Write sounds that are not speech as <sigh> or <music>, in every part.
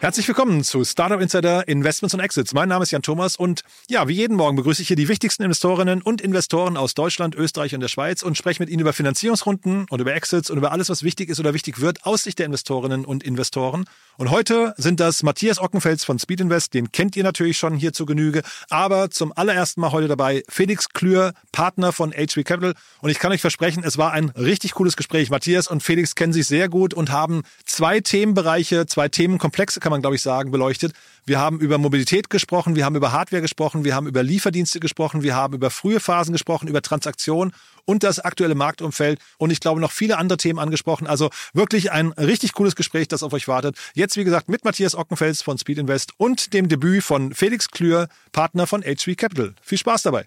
Herzlich willkommen zu Startup Insider Investments und Exits. Mein Name ist Jan Thomas und ja, wie jeden Morgen begrüße ich hier die wichtigsten Investorinnen und Investoren aus Deutschland, Österreich und der Schweiz und spreche mit ihnen über Finanzierungsrunden und über Exits und über alles, was wichtig ist oder wichtig wird aus Sicht der Investorinnen und Investoren. Und heute sind das Matthias Ockenfels von Speed Invest, den kennt ihr natürlich schon hier zu Genüge, aber zum allerersten Mal heute dabei Felix Klür, Partner von HV Capital. Und ich kann euch versprechen, es war ein richtig cooles Gespräch. Matthias und Felix kennen sich sehr gut und haben zwei Themenbereiche, zwei Themenkomplexe, kann man glaube ich sagen, beleuchtet. Wir haben über Mobilität gesprochen, wir haben über Hardware gesprochen, wir haben über Lieferdienste gesprochen, wir haben über frühe Phasen gesprochen, über Transaktionen und das aktuelle Marktumfeld und ich glaube noch viele andere Themen angesprochen. Also wirklich ein richtig cooles Gespräch, das auf euch wartet. Jetzt, wie gesagt, mit Matthias Ockenfels von Speed Invest und dem Debüt von Felix Klür, Partner von HV Capital. Viel Spaß dabei.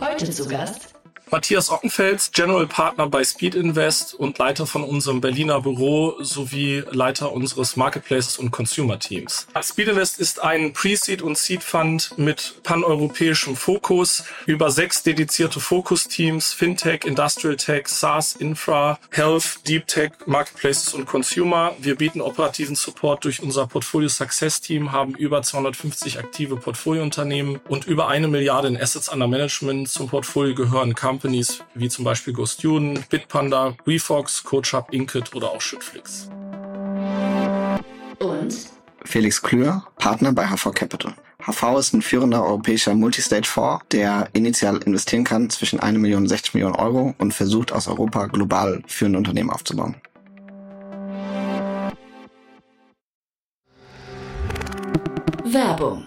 Heute zu Gast Matthias Ockenfels, General Partner bei Speed Invest und Leiter von unserem Berliner Büro sowie Leiter unseres Marketplaces und Consumer Teams. Speed Invest ist ein Pre-Seed und Seed Fund mit paneuropäischem Fokus über sechs dedizierte Fokus-Teams, Fintech, Industrial Tech, SaaS, Infra, Health, Deep Tech, Marketplaces und Consumer. Wir bieten operativen Support durch unser Portfolio Success Team, haben über 250 aktive Portfoliounternehmen und über eine Milliarde in Assets under Management. Zum Portfolio gehören Companies wie zum Beispiel GoStudent, Bitpanda, WeFox, CoachUp, Inkit oder auch Schüttflix. und Felix Klür, Partner bei HV Capital. HV ist ein führender europäischer Multistage-Fonds, der initial investieren kann zwischen 1 Million und 60 Millionen Euro und versucht aus Europa global führende Unternehmen aufzubauen. Werbung.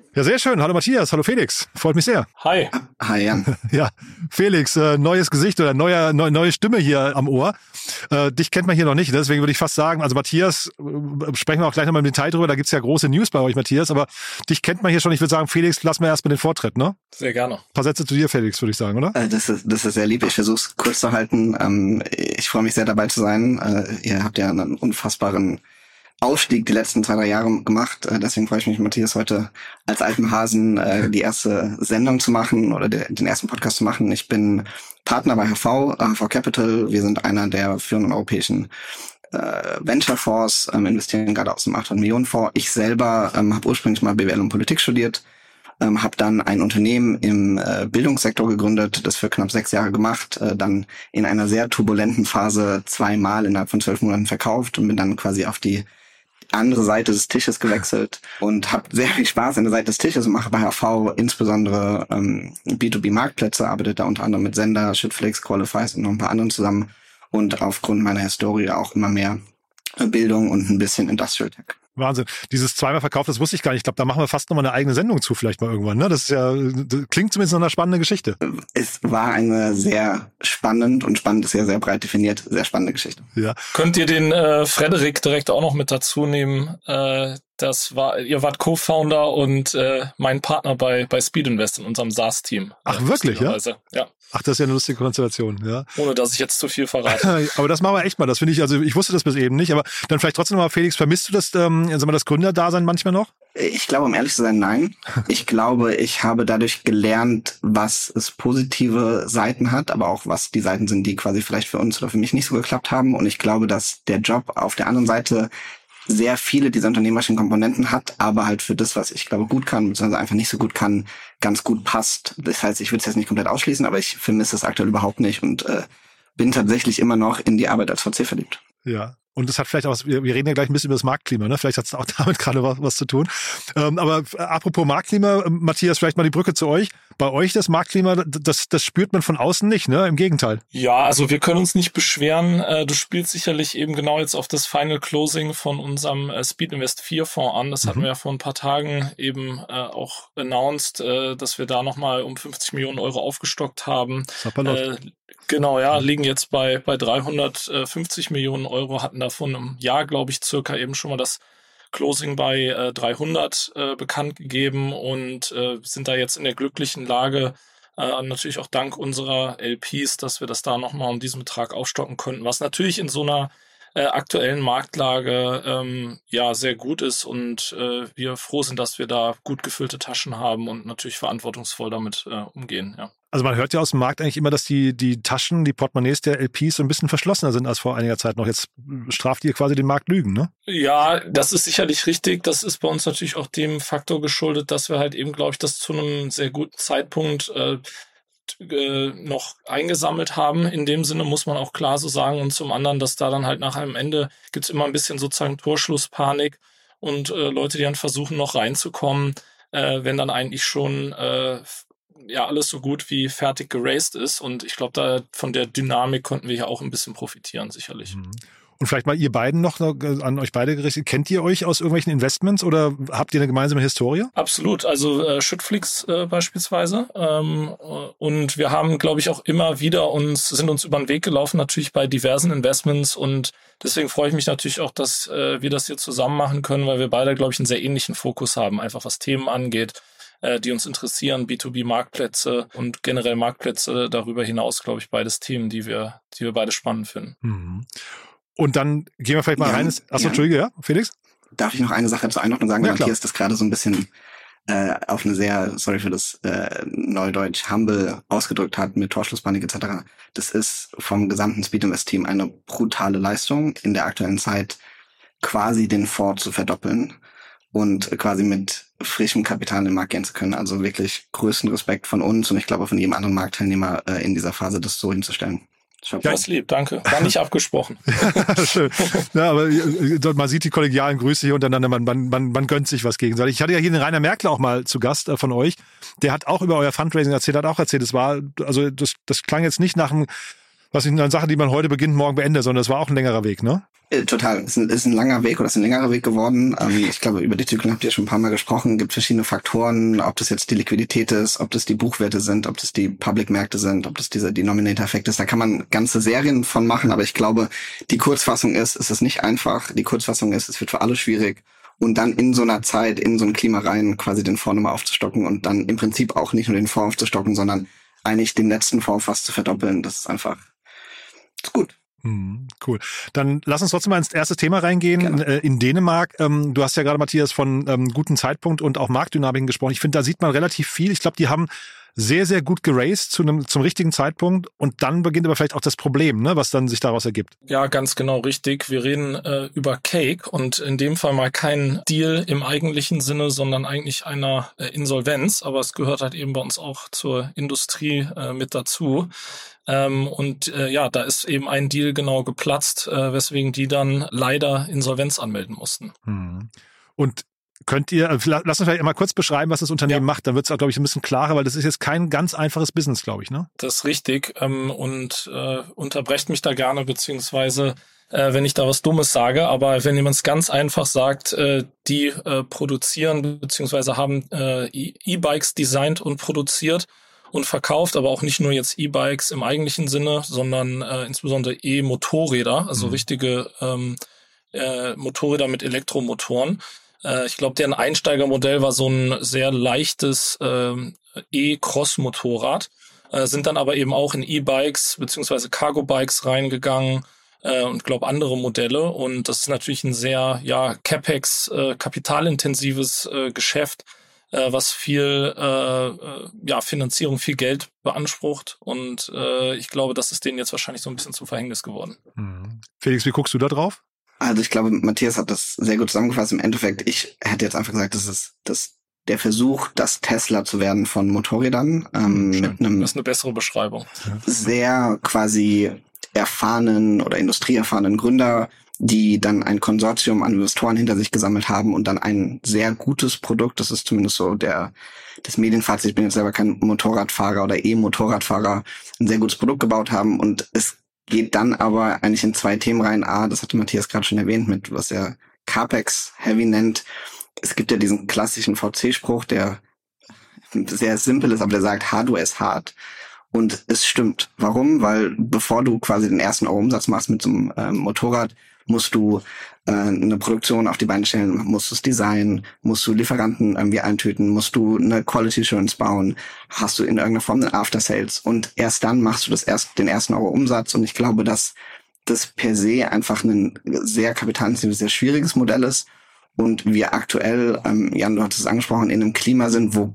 Ja, sehr schön. Hallo Matthias, hallo Felix. Freut mich sehr. Hi. Hi Jan. <laughs> Ja, Felix, äh, neues Gesicht oder neuer, neu, neue Stimme hier am Ohr. Äh, dich kennt man hier noch nicht, deswegen würde ich fast sagen, also Matthias, äh, sprechen wir auch gleich nochmal im Detail drüber, da gibt's ja große News bei euch, Matthias, aber dich kennt man hier schon. Ich würde sagen, Felix, lass mal erstmal den Vortritt, ne? Sehr gerne. Ein paar Sätze zu dir, Felix, würde ich sagen, oder? Äh, Das ist, das ist sehr lieb. Ich versuche es kurz zu halten. Ähm, Ich freue mich sehr dabei zu sein. Äh, Ihr habt ja einen unfassbaren Aufstieg die letzten zwei, drei Jahre gemacht. Äh, Deswegen freue ich mich, Matthias, heute als alten Hasen äh, die erste Sendung zu machen oder de- den ersten Podcast zu machen. Ich bin Partner bei HV, HV Capital. Wir sind einer der führenden europäischen äh, Venture Fonds, ähm, investieren gerade aus dem 800 Millionen Fonds. Ich selber ähm, habe ursprünglich mal BWL und Politik studiert, ähm, habe dann ein Unternehmen im äh, Bildungssektor gegründet, das für knapp sechs Jahre gemacht, äh, dann in einer sehr turbulenten Phase zweimal innerhalb von zwölf Monaten verkauft und bin dann quasi auf die andere Seite des Tisches gewechselt und habe sehr viel Spaß an der Seite des Tisches und mache bei HV insbesondere ähm, B2B-Marktplätze, arbeite da unter anderem mit Sender, Shitflix, Qualifies und noch ein paar anderen zusammen und aufgrund meiner Historie auch immer mehr Bildung und ein bisschen Industrial Tech. Wahnsinn. Dieses zweimal verkauft, das wusste ich gar nicht. Ich glaube, da machen wir fast nochmal eine eigene Sendung zu, vielleicht mal irgendwann. Ne? Das ist ja, das klingt zumindest nach einer spannenden Geschichte. Es war eine sehr spannend und spannend ist ja sehr breit definiert, sehr spannende Geschichte. Ja. Könnt ihr den äh, Frederik direkt auch noch mit dazu nehmen? Äh, das war, ihr wart Co-Founder und äh, mein Partner bei, bei Speed Invest in unserem SaaS-Team. Ach, Äh, wirklich, ja? Ja, Ach, das ist ja eine lustige Konstellation, ja. ohne dass ich jetzt zu viel verrate. <laughs> Aber das machen wir echt mal. Das finde ich, also ich wusste das bis eben nicht, aber dann vielleicht trotzdem noch mal, Felix, vermisst du das, ähm, sagen wir, das Gründerdasein manchmal noch? Ich glaube, um ehrlich zu sein, nein. <laughs> Ich glaube, ich habe dadurch gelernt, was es positive Seiten hat, aber auch was die Seiten sind, die quasi vielleicht für uns oder für mich nicht so geklappt haben. Und ich glaube, dass der Job auf der anderen Seite sehr viele dieser unternehmerischen Komponenten hat, aber halt für das, was ich glaube gut kann, beziehungsweise einfach nicht so gut kann, ganz gut passt. Das heißt, ich würde es jetzt nicht komplett ausschließen, aber ich vermisse es aktuell überhaupt nicht und äh, bin tatsächlich immer noch in die Arbeit als VC verliebt. Ja. Und das hat vielleicht auch wir, reden ja gleich ein bisschen über das Marktklima, ne? Vielleicht hat es auch <laughs> damit gerade was, was zu tun. Ähm, aber äh, apropos Marktklima, Matthias, vielleicht mal die Brücke zu euch. Bei euch das Marktklima, das, das spürt man von außen nicht, ne? Im Gegenteil. Ja, also wir können uns nicht beschweren. Äh, du spielst sicherlich eben genau jetzt auf das Final Closing von unserem äh, Speed Invest 4 Fonds an. Das mhm. hatten wir ja vor ein paar Tagen eben äh, auch announced, dass wir da nochmal um 50 Millionen Euro aufgestockt haben. Äh, Genau, ja, liegen jetzt bei, bei 350 Millionen Euro, hatten davon im Jahr, glaube ich, circa eben schon mal das Closing bei äh, 300 äh, bekannt gegeben und äh, sind da jetzt in der glücklichen Lage, äh, natürlich auch dank unserer LPs, dass wir das da nochmal um diesen Betrag aufstocken konnten, was natürlich in so einer äh, aktuellen Marktlage ähm, ja sehr gut ist und äh, wir froh sind, dass wir da gut gefüllte Taschen haben und natürlich verantwortungsvoll damit äh, umgehen. Ja. Also man hört ja aus dem Markt eigentlich immer, dass die, die Taschen, die Portemonnaies der LPs so ein bisschen verschlossener sind als vor einiger Zeit noch. Jetzt straft ihr quasi den Markt Lügen, ne? Ja, das ist sicherlich richtig. Das ist bei uns natürlich auch dem Faktor geschuldet, dass wir halt eben, glaube ich, das zu einem sehr guten Zeitpunkt äh, äh, noch eingesammelt haben. In dem Sinne muss man auch klar so sagen. Und zum anderen, dass da dann halt nach einem Ende gibt's immer ein bisschen sozusagen Torschlusspanik und äh, Leute, die dann versuchen, noch reinzukommen, äh, wenn dann eigentlich schon äh, ja alles so gut wie fertig geraced ist. Und ich glaube, da von der Dynamik konnten wir ja auch ein bisschen profitieren, sicherlich. Mhm. Und vielleicht mal ihr beiden noch äh, an euch beide gerichtet. Kennt ihr euch aus irgendwelchen Investments oder habt ihr eine gemeinsame Historie? Absolut. Also äh, Schüttflix äh, beispielsweise. Ähm, und wir haben, glaube ich, auch immer wieder uns, sind uns über den Weg gelaufen, natürlich bei diversen Investments. Und deswegen freue ich mich natürlich auch, dass äh, wir das hier zusammen machen können, weil wir beide, glaube ich, einen sehr ähnlichen Fokus haben, einfach was Themen angeht äh, die uns interessieren, B2B-Marktplätze und generell Marktplätze darüber hinaus, glaube ich, beides Themen, die wir, die wir beide spannend finden. Mhm. Und dann gehen wir vielleicht mal ja, rein. Achso, ja. Entschuldige, ja, Felix? Darf ich noch eine Sache zur Einordnung sagen? Ja, Matthias das gerade so ein bisschen äh, auf eine sehr, sorry für das äh, Neudeutsch, humble ausgedrückt hat mit Torschlusspanik etc. Das ist vom gesamten Speed Invest Team eine brutale Leistung in der aktuellen Zeit quasi den Fonds zu verdoppeln und quasi mit frischem Kapital in den Markt gehen zu können. Also wirklich größten Respekt von uns und ich glaube von jedem anderen Marktteilnehmer äh, in dieser Phase, das so hinzustellen. Ja, das lieb, danke. War nicht <laughs> abgesprochen. <laughs> Schön. Ja, aber äh, man sieht die kollegialen Grüße hier untereinander, man, man, man, man gönnt sich was gegenseitig. Ich hatte ja hier den Rainer Merkel auch mal zu Gast äh, von euch. Der hat auch über euer Fundraising erzählt, hat auch erzählt, es war, also das, das klang jetzt nicht nach einem, was ich eine Sache, die man heute beginnt, morgen beendet, sondern es war auch ein längerer Weg, ne? Äh, total. Es ist, ein, langer Weg oder es ist ein längerer Weg geworden. Ähm, ich glaube, über die Zyklen habt ihr schon ein paar Mal gesprochen. Es gibt verschiedene Faktoren, ob das jetzt die Liquidität ist, ob das die Buchwerte sind, ob das die Public-Märkte sind, ob das dieser Denominator-Effekt ist. Da kann man ganze Serien von machen, aber ich glaube, die Kurzfassung ist, es ist nicht einfach. Die Kurzfassung ist, es wird für alle schwierig. Und dann in so einer Zeit, in so ein Klima rein, quasi den Fonds nochmal aufzustocken und dann im Prinzip auch nicht nur den Fonds aufzustocken, sondern eigentlich den letzten Fonds fast zu verdoppeln. Das ist einfach, das ist gut. Hm, cool. Dann lass uns trotzdem mal ins erste Thema reingehen. Genau. In Dänemark, ähm, du hast ja gerade, Matthias, von ähm, guten Zeitpunkt und auch Marktdynamiken gesprochen. Ich finde, da sieht man relativ viel. Ich glaube, die haben sehr, sehr gut geraced zu einem, zum richtigen Zeitpunkt und dann beginnt aber vielleicht auch das Problem, ne, was dann sich daraus ergibt. Ja, ganz genau richtig. Wir reden äh, über Cake und in dem Fall mal kein Deal im eigentlichen Sinne, sondern eigentlich einer äh, Insolvenz, aber es gehört halt eben bei uns auch zur Industrie äh, mit dazu. Ähm, und äh, ja, da ist eben ein Deal genau geplatzt, äh, weswegen die dann leider Insolvenz anmelden mussten. Hm. Und Könnt ihr, äh, lass uns vielleicht mal kurz beschreiben, was das Unternehmen ja. macht, dann wird es, glaube ich, ein bisschen klarer, weil das ist jetzt kein ganz einfaches Business, glaube ich, ne? Das ist richtig. Ähm, und äh, unterbrecht mich da gerne, beziehungsweise äh, wenn ich da was Dummes sage, aber wenn jemand es ganz einfach sagt, äh, die äh, produzieren beziehungsweise haben äh, e-, E-Bikes designt und produziert und verkauft, aber auch nicht nur jetzt E-Bikes im eigentlichen Sinne, sondern äh, insbesondere E-Motorräder, also mhm. richtige ähm, äh, Motorräder mit Elektromotoren. Äh, ich glaube, deren Einsteigermodell war so ein sehr leichtes äh, E-Cross-Motorrad, äh, sind dann aber eben auch in E-Bikes beziehungsweise Cargo-Bikes reingegangen äh, und glaube andere Modelle. Und das ist natürlich ein sehr ja CapEx, äh, kapitalintensives äh, Geschäft äh, was viel äh, äh, ja, Finanzierung, viel Geld beansprucht. Und äh, ich glaube, das ist denen jetzt wahrscheinlich so ein bisschen zum Verhängnis geworden. Mhm. Felix, wie guckst du da drauf? Also ich glaube, Matthias hat das sehr gut zusammengefasst. Im Endeffekt, ich hätte jetzt einfach gesagt, das ist das der Versuch, das Tesla zu werden von Motorrädern. Ähm, mit einem das ist eine bessere Beschreibung. Sehr quasi erfahrenen oder industrieerfahrenen Gründer, die dann ein Konsortium an Investoren hinter sich gesammelt haben und dann ein sehr gutes Produkt, das ist zumindest so der das Medienfazit, ich bin jetzt selber kein Motorradfahrer oder E-Motorradfahrer, ein sehr gutes Produkt gebaut haben und es geht dann aber eigentlich in zwei Themen rein. A, das hatte Matthias gerade schon erwähnt, mit was er CAPEX Heavy nennt. Es gibt ja diesen klassischen VC-Spruch, der sehr simpel ist, aber der sagt, Hardware ist hart. Und es stimmt. Warum? Weil bevor du quasi den ersten Umsatz machst mit so einem ähm, Motorrad, musst du äh, eine Produktion auf die Beine stellen, musst du es designen, musst du Lieferanten irgendwie eintüten, musst du eine Quality Assurance bauen, hast du in irgendeiner Form einen After Sales? Und erst dann machst du das erst den ersten Euro Umsatz. Und ich glaube, dass das per se einfach ein sehr kapitalintensives, sehr schwieriges Modell ist. Und wir aktuell, ähm, Jan, du hattest es angesprochen, in einem Klima sind, wo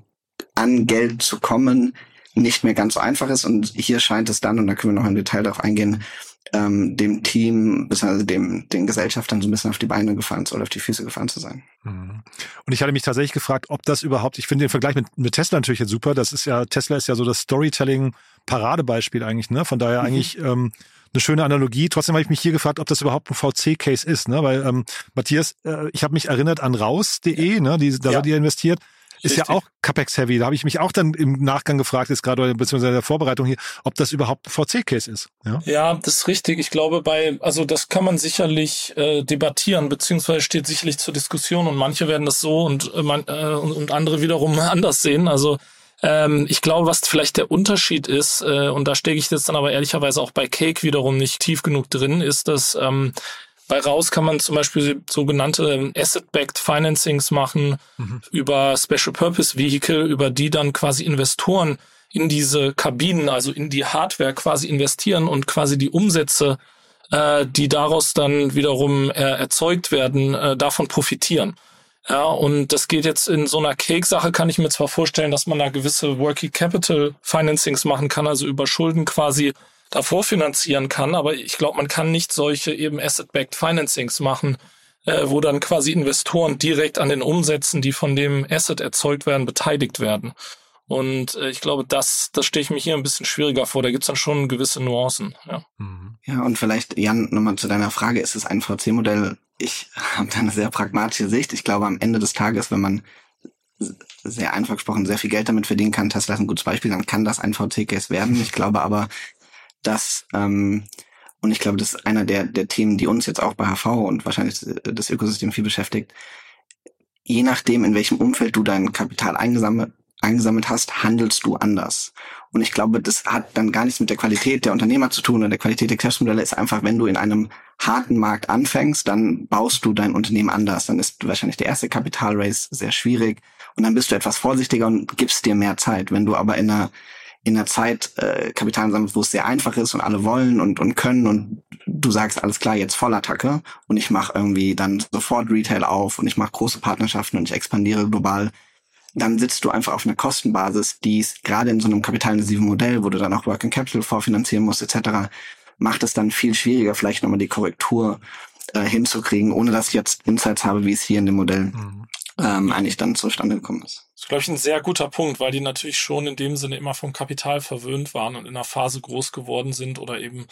an Geld zu kommen nicht mehr ganz so einfach ist. Und hier scheint es dann, und da können wir noch im Detail darauf eingehen, ähm, dem Team, beziehungsweise dem, den Gesellschaftern so ein bisschen auf die Beine gefallen oder auf die Füße gefallen zu sein. Mhm. Und ich hatte mich tatsächlich gefragt, ob das überhaupt, ich finde den Vergleich mit, mit Tesla natürlich jetzt super. Das ist ja, Tesla ist ja so das Storytelling-Paradebeispiel eigentlich, ne? Von daher mhm. eigentlich ähm, eine schöne Analogie. Trotzdem habe ich mich hier gefragt, ob das überhaupt ein VC-Case ist, ne? Weil ähm, Matthias, äh, ich habe mich erinnert an raus.de, ne? Die, da ja. wird ihr investiert ist ja auch CapEx-heavy. Da habe ich mich auch dann im Nachgang gefragt, jetzt gerade beziehungsweise in der Vorbereitung hier, ob das überhaupt ein VC-Case ist. Ja? ja, das ist richtig. Ich glaube, bei, also das kann man sicherlich äh, debattieren, beziehungsweise steht sicherlich zur Diskussion und manche werden das so und, äh, man, äh, und, und andere wiederum <laughs> anders sehen. Also ähm, ich glaube, was vielleicht der Unterschied ist, äh, und da stecke ich jetzt dann aber ehrlicherweise auch bei Cake wiederum nicht tief genug drin, ist, dass ähm, bei Raus kann man zum Beispiel sogenannte Asset-Backed Financings machen mhm. über Special Purpose Vehicle, über die dann quasi Investoren in diese Kabinen, also in die Hardware quasi investieren und quasi die Umsätze, äh, die daraus dann wiederum äh, erzeugt werden, äh, davon profitieren. Ja, und das geht jetzt in so einer Cake-Sache, kann ich mir zwar vorstellen, dass man da gewisse Working Capital Financings machen kann, also über Schulden quasi davor finanzieren kann. Aber ich glaube, man kann nicht solche eben Asset-Backed Financings machen, äh, wo dann quasi Investoren direkt an den Umsätzen, die von dem Asset erzeugt werden, beteiligt werden. Und äh, ich glaube, das, das stehe ich mir hier ein bisschen schwieriger vor. Da gibt's dann schon gewisse Nuancen. Ja, mhm. ja und vielleicht, Jan, nochmal zu deiner Frage, ist es ein VC-Modell? Ich habe da eine sehr pragmatische Sicht. Ich glaube, am Ende des Tages, wenn man sehr einfach gesprochen sehr viel Geld damit verdienen kann, Tesla ist ein gutes Beispiel, dann kann das ein VC-Case werden. Ich glaube aber, dass, ähm, und ich glaube, das ist einer der, der Themen, die uns jetzt auch bei HV und wahrscheinlich das Ökosystem viel beschäftigt. Je nachdem, in welchem Umfeld du dein Kapital eingesammelt, eingesammelt hast, handelst du anders. Und ich glaube, das hat dann gar nichts mit der Qualität der Unternehmer zu tun oder der Qualität der Geschäftsmodelle. Ist einfach, wenn du in einem harten Markt anfängst, dann baust du dein Unternehmen anders. Dann ist wahrscheinlich der erste Kapitalrace sehr schwierig und dann bist du etwas vorsichtiger und gibst dir mehr Zeit. Wenn du aber in einer in einer Zeit äh, Kapital sammelt, wo es sehr einfach ist und alle wollen und, und können und du sagst, alles klar, jetzt Vollattacke und ich mache irgendwie dann sofort Retail auf und ich mache große Partnerschaften und ich expandiere global, dann sitzt du einfach auf einer Kostenbasis, die es gerade in so einem kapitalintensiven Modell, wo du dann auch Working Capital vorfinanzieren musst etc., macht es dann viel schwieriger, vielleicht nochmal die Korrektur äh, hinzukriegen, ohne dass ich jetzt Insights habe, wie es hier in dem Modell mhm. ähm, eigentlich dann zustande gekommen ist. Das ist, glaube ich, ein sehr guter Punkt, weil die natürlich schon in dem Sinne immer vom Kapital verwöhnt waren und in einer Phase groß geworden sind oder eben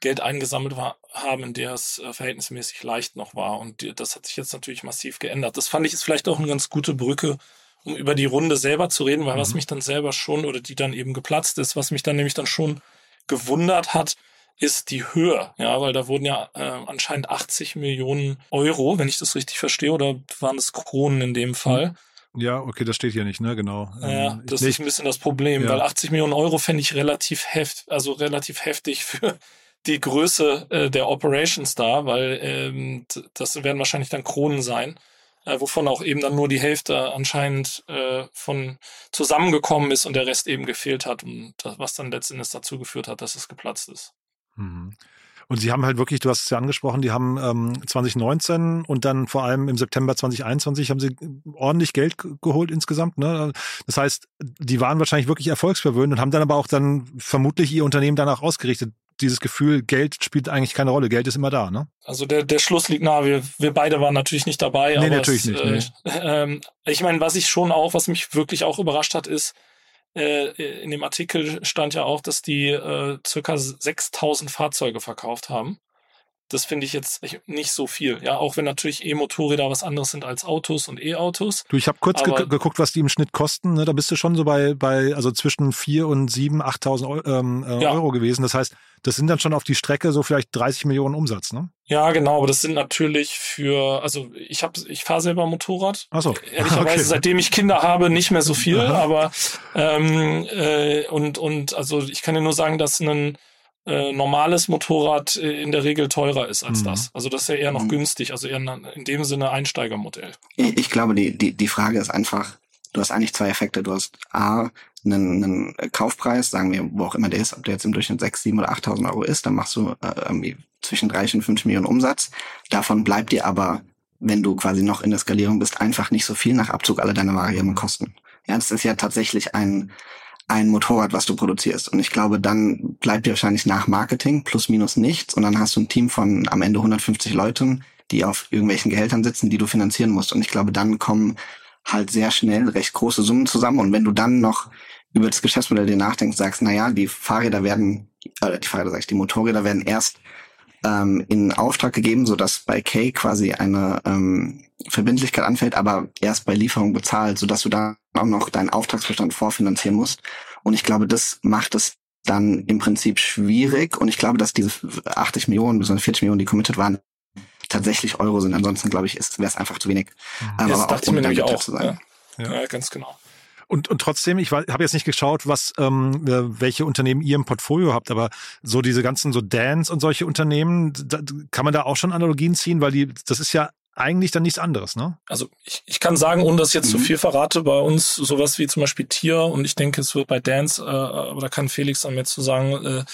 Geld eingesammelt war, haben, in der es äh, verhältnismäßig leicht noch war. Und die, das hat sich jetzt natürlich massiv geändert. Das fand ich ist vielleicht auch eine ganz gute Brücke, um über die Runde selber zu reden, weil mhm. was mich dann selber schon oder die dann eben geplatzt ist, was mich dann nämlich dann schon gewundert hat, ist die Höhe, ja, weil da wurden ja äh, anscheinend 80 Millionen Euro, wenn ich das richtig verstehe, oder waren es Kronen in dem Fall, mhm ja, okay, das steht hier nicht, ne, genau. Ja, ähm, das ist ein bisschen das Problem, ja. weil 80 Millionen Euro fände ich relativ heft, also relativ heftig für die Größe äh, der Operations da, weil ähm, das werden wahrscheinlich dann Kronen sein, äh, wovon auch eben dann nur die Hälfte anscheinend äh, von zusammengekommen ist und der Rest eben gefehlt hat und das, was dann letztendlich dazu geführt hat, dass es geplatzt ist. Mhm. Und sie haben halt wirklich, du hast es ja angesprochen, die haben ähm, 2019 und dann vor allem im September 2021 haben sie ordentlich Geld geholt insgesamt. Ne? Das heißt, die waren wahrscheinlich wirklich erfolgsverwöhnt und haben dann aber auch dann vermutlich ihr Unternehmen danach ausgerichtet. Dieses Gefühl, Geld spielt eigentlich keine Rolle, Geld ist immer da, ne? Also der, der Schluss liegt nahe. Wir, wir beide waren natürlich nicht dabei. Nee, aber natürlich es, nicht. Nee. Äh, <laughs> äh, ich meine, was ich schon auch, was mich wirklich auch überrascht hat, ist, äh, in dem Artikel stand ja auch, dass die äh, circa 6000 Fahrzeuge verkauft haben. Das finde ich jetzt nicht so viel. Ja, auch wenn natürlich E-Motorräder was anderes sind als Autos und E-Autos. Du, ich habe kurz ge geguckt, was die im Schnitt kosten. Ne? Da bist du schon so bei, bei also zwischen vier und sieben, 8.000 ähm, äh, ja. Euro gewesen. Das heißt, das sind dann schon auf die Strecke so vielleicht 30 Millionen Umsatz, ne? Ja, genau, aber das sind natürlich für, also ich habe, ich fahre selber Motorrad. Ach so. Ehrlicherweise, <laughs> okay. seitdem ich Kinder habe, nicht mehr so viel, aber ähm, äh, und und also ich kann dir nur sagen, dass ein äh, normales Motorrad äh, in der Regel teurer ist als mhm. das. Also das ist ja eher noch mhm. günstig, also eher in dem Sinne Einsteigermodell. Ich, ich glaube, die, die, die Frage ist einfach, du hast eigentlich zwei Effekte. Du hast A, einen, einen Kaufpreis, sagen wir, wo auch immer der ist, ob der jetzt im Durchschnitt 6, 7 oder 8.000 Euro ist, dann machst du äh, irgendwie zwischen 30 und 50 Millionen Umsatz. Davon bleibt dir aber, wenn du quasi noch in der Skalierung bist, einfach nicht so viel nach Abzug aller deiner variablen Kosten. Ja, das ist ja tatsächlich ein, ein Motorrad, was du produzierst. Und ich glaube, dann bleibt dir wahrscheinlich nach Marketing plus minus nichts. Und dann hast du ein Team von am Ende 150 Leuten, die auf irgendwelchen Gehältern sitzen, die du finanzieren musst. Und ich glaube, dann kommen halt sehr schnell recht große Summen zusammen. Und wenn du dann noch über das Geschäftsmodell dir nachdenkst, sagst, na ja, die Fahrräder werden, äh, die Fahrräder sag ich, die Motorräder werden erst ähm, in Auftrag gegeben, so dass bei K quasi eine ähm, Verbindlichkeit anfällt, aber erst bei Lieferung bezahlt, so dass du da auch noch deinen Auftragsbestand vorfinanzieren musst. Und ich glaube, das macht es dann im Prinzip schwierig. Und ich glaube, dass diese 80 Millionen bis 40 Millionen, die committed waren, tatsächlich Euro sind. Ansonsten glaube ich, wäre es einfach zu wenig. Mhm. Aber, das dachte auch, mir nämlich auch. Ja. ja, ganz genau. Und, und trotzdem, ich habe jetzt nicht geschaut, was ähm, äh, welche Unternehmen ihr im Portfolio habt, aber so diese ganzen so Dance und solche Unternehmen, da, kann man da auch schon Analogien ziehen, weil die, das ist ja eigentlich dann nichts anderes, ne? Also ich, ich kann sagen, ohne dass ich jetzt mhm. zu viel verrate, bei uns sowas wie zum Beispiel Tier und ich denke, es wird bei Dance, äh, aber da kann Felix dann mir zu sagen, äh,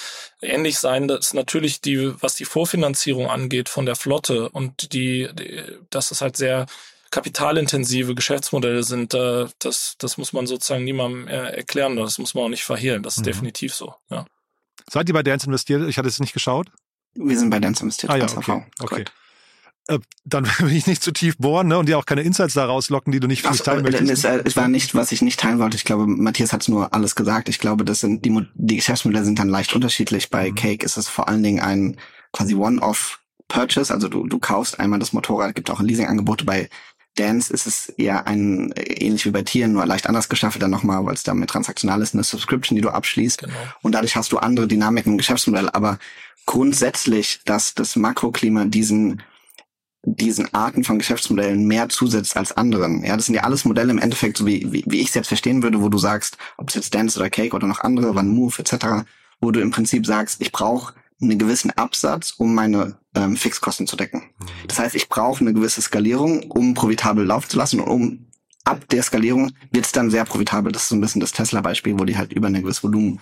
ähnlich sein, dass natürlich die, was die Vorfinanzierung angeht von der Flotte und die, die dass es halt sehr kapitalintensive Geschäftsmodelle sind, äh, das, das muss man sozusagen niemandem äh, erklären, das muss man auch nicht verhehlen, das ist mhm. definitiv so, ja. Seid ihr bei Dance investiert? Ich hatte es nicht geschaut. Wir sind bei Dance investiert. Ah ja, okay. okay. Äh, dann <laughs> will ich nicht zu tief bohren ne, und dir auch keine Insights da rauslocken, die du nicht für mich teilen möchtest. Es, äh, es war nicht, was ich nicht teilen wollte. Ich glaube, Matthias hat es nur alles gesagt. Ich glaube, das sind die, die Geschäftsmodelle sind dann leicht unterschiedlich. Bei mhm. Cake ist es vor allen Dingen ein quasi One-off Purchase, also du, du kaufst einmal das Motorrad, gibt auch Leasingangebote. Bei Dance ist es eher ein, ähnlich wie bei Tieren, nur leicht anders gestaffelt dann nochmal, weil es damit transaktional ist, eine Subscription, die du abschließt. Genau. Und dadurch hast du andere Dynamiken im Geschäftsmodell. Aber grundsätzlich, dass das Makroklima diesen diesen Arten von Geschäftsmodellen mehr zusetzt als anderen. Ja, das sind ja alles Modelle im Endeffekt, so wie, wie, wie ich es jetzt verstehen würde, wo du sagst, ob es jetzt Dance oder Cake oder noch andere, One Move etc., wo du im Prinzip sagst, ich brauche einen gewissen Absatz, um meine ähm, Fixkosten zu decken. Mhm. Das heißt, ich brauche eine gewisse Skalierung, um profitabel laufen zu lassen und um ab der Skalierung wird es dann sehr profitabel. Das ist so ein bisschen das Tesla-Beispiel, wo die halt über ein gewisses Volumen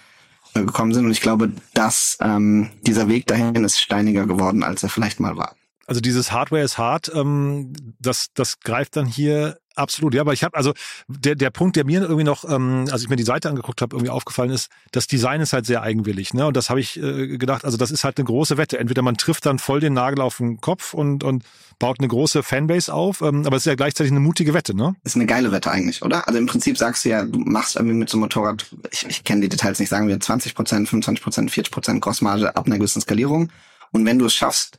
äh, gekommen sind. Und ich glaube, dass ähm, dieser Weg dahin ist steiniger geworden, als er vielleicht mal war. Also dieses Hardware ist hart, ähm, das, das greift dann hier absolut. Ja, aber ich habe also der, der Punkt, der mir irgendwie noch, ähm, als ich mir die Seite angeguckt habe, irgendwie aufgefallen ist, das Design ist halt sehr eigenwillig. Ne? Und das habe ich äh, gedacht, also das ist halt eine große Wette. Entweder man trifft dann voll den Nagel auf den Kopf und, und baut eine große Fanbase auf, ähm, aber es ist ja gleichzeitig eine mutige Wette, ne? Ist eine geile Wette eigentlich, oder? Also im Prinzip sagst du ja, du machst irgendwie mit so einem Motorrad, ich, ich kenne die Details nicht, sagen wir 20 Prozent, 25 Prozent, 40 Prozent Grossmarge ab einer gewissen Skalierung. Und wenn du es schaffst,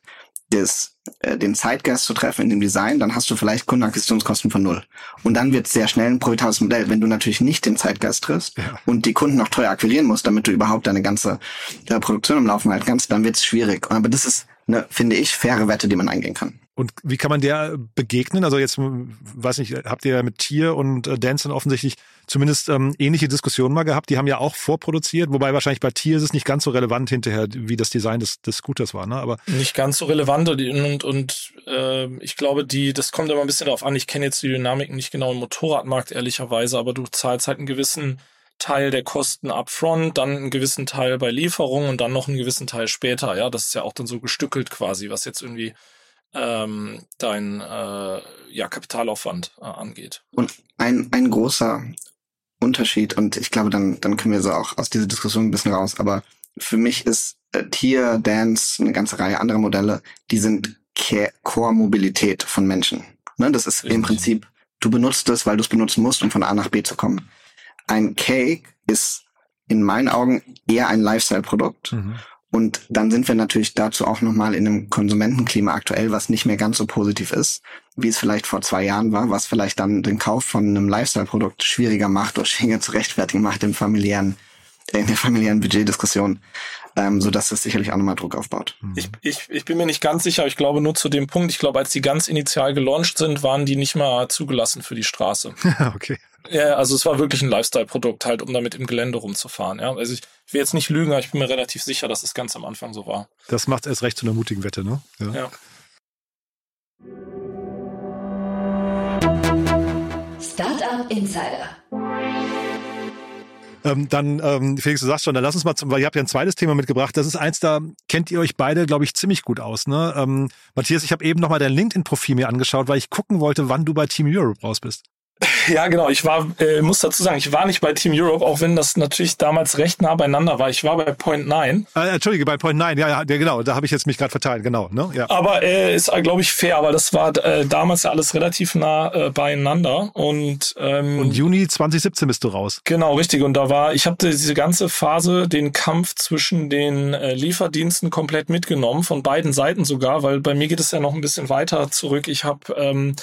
des, äh, den Zeitgeist zu treffen in dem Design, dann hast du vielleicht Kundenakquisitionskosten von null. Und dann wird es sehr schnell ein profitables Modell. Wenn du natürlich nicht den Zeitgeist triffst ja. und die Kunden noch teuer akquirieren musst, damit du überhaupt deine ganze äh, Produktion im Laufen halten kannst, dann wird es schwierig. Aber das ist eine, finde ich, faire Wette, die man eingehen kann. Und wie kann man der begegnen? Also jetzt, weiß nicht, habt ihr mit Tier und äh, Dance offensichtlich zumindest ähm, ähnliche Diskussionen mal gehabt. Die haben ja auch vorproduziert, wobei wahrscheinlich bei Tier ist es nicht ganz so relevant hinterher, wie das Design des, des Scooters war, ne? Aber nicht ganz so relevant und, und, und äh, ich glaube, die, das kommt immer ein bisschen darauf an. Ich kenne jetzt die Dynamiken nicht genau im Motorradmarkt ehrlicherweise, aber du zahlst halt einen gewissen Teil der Kosten upfront, dann einen gewissen Teil bei Lieferung und dann noch einen gewissen Teil später. Ja, das ist ja auch dann so gestückelt quasi, was jetzt irgendwie ähm, dein äh, ja, Kapitalaufwand äh, angeht. Und ein, ein großer Unterschied, und ich glaube, dann, dann können wir so auch aus dieser Diskussion ein bisschen raus, aber für mich ist äh, Tier, Dance, eine ganze Reihe anderer Modelle, die sind Core-Mobilität von Menschen. Ne? Das ist Richtig. im Prinzip, du benutzt es, weil du es benutzen musst, um von A nach B zu kommen. Ein Cake ist in meinen Augen eher ein Lifestyle-Produkt. Mhm. Und dann sind wir natürlich dazu auch nochmal in einem Konsumentenklima aktuell, was nicht mehr ganz so positiv ist, wie es vielleicht vor zwei Jahren war, was vielleicht dann den Kauf von einem Lifestyle-Produkt schwieriger macht oder <laughs> schwieriger zu rechtfertigen macht im familiären, in der familiären Budgetdiskussion, ähm, so dass das sicherlich auch nochmal Druck aufbaut. Ich, ich, ich bin mir nicht ganz sicher, ich glaube nur zu dem Punkt, ich glaube, als die ganz initial gelauncht sind, waren die nicht mal zugelassen für die Straße. <laughs> okay. Ja, also es war wirklich ein Lifestyle-Produkt halt, um damit im Gelände rumzufahren. Ja, also ich, will jetzt nicht lügen, aber ich bin mir relativ sicher, dass es ganz am Anfang so war. Das macht erst recht zu einer mutigen Wette, ne? Ja. ja. Startup Insider. Ähm, dann, ähm, Felix, du sagst schon, dann lass uns mal, zum, weil ihr habt ja ein zweites Thema mitgebracht. Das ist eins, da kennt ihr euch beide, glaube ich, ziemlich gut aus. Ne? Ähm, Matthias, ich habe eben nochmal dein LinkedIn-Profil mir angeschaut, weil ich gucken wollte, wann du bei Team Europe raus bist. <laughs> Ja, genau. Ich war, äh, muss dazu sagen, ich war nicht bei Team Europe, auch wenn das natürlich damals recht nah beieinander war. Ich war bei Point Nine. Äh, Entschuldige, bei Point Nine, ja, ja, genau, da habe ich jetzt mich gerade verteilt, genau. Ne? Ja. Aber äh, ist, glaube ich, fair, weil das war äh, damals ja alles relativ nah äh, beieinander. Und, ähm, und Juni 2017 bist du raus. Genau, richtig. Und da war, ich habe diese ganze Phase, den Kampf zwischen den äh, Lieferdiensten komplett mitgenommen, von beiden Seiten sogar, weil bei mir geht es ja noch ein bisschen weiter zurück. Ich habe ähm,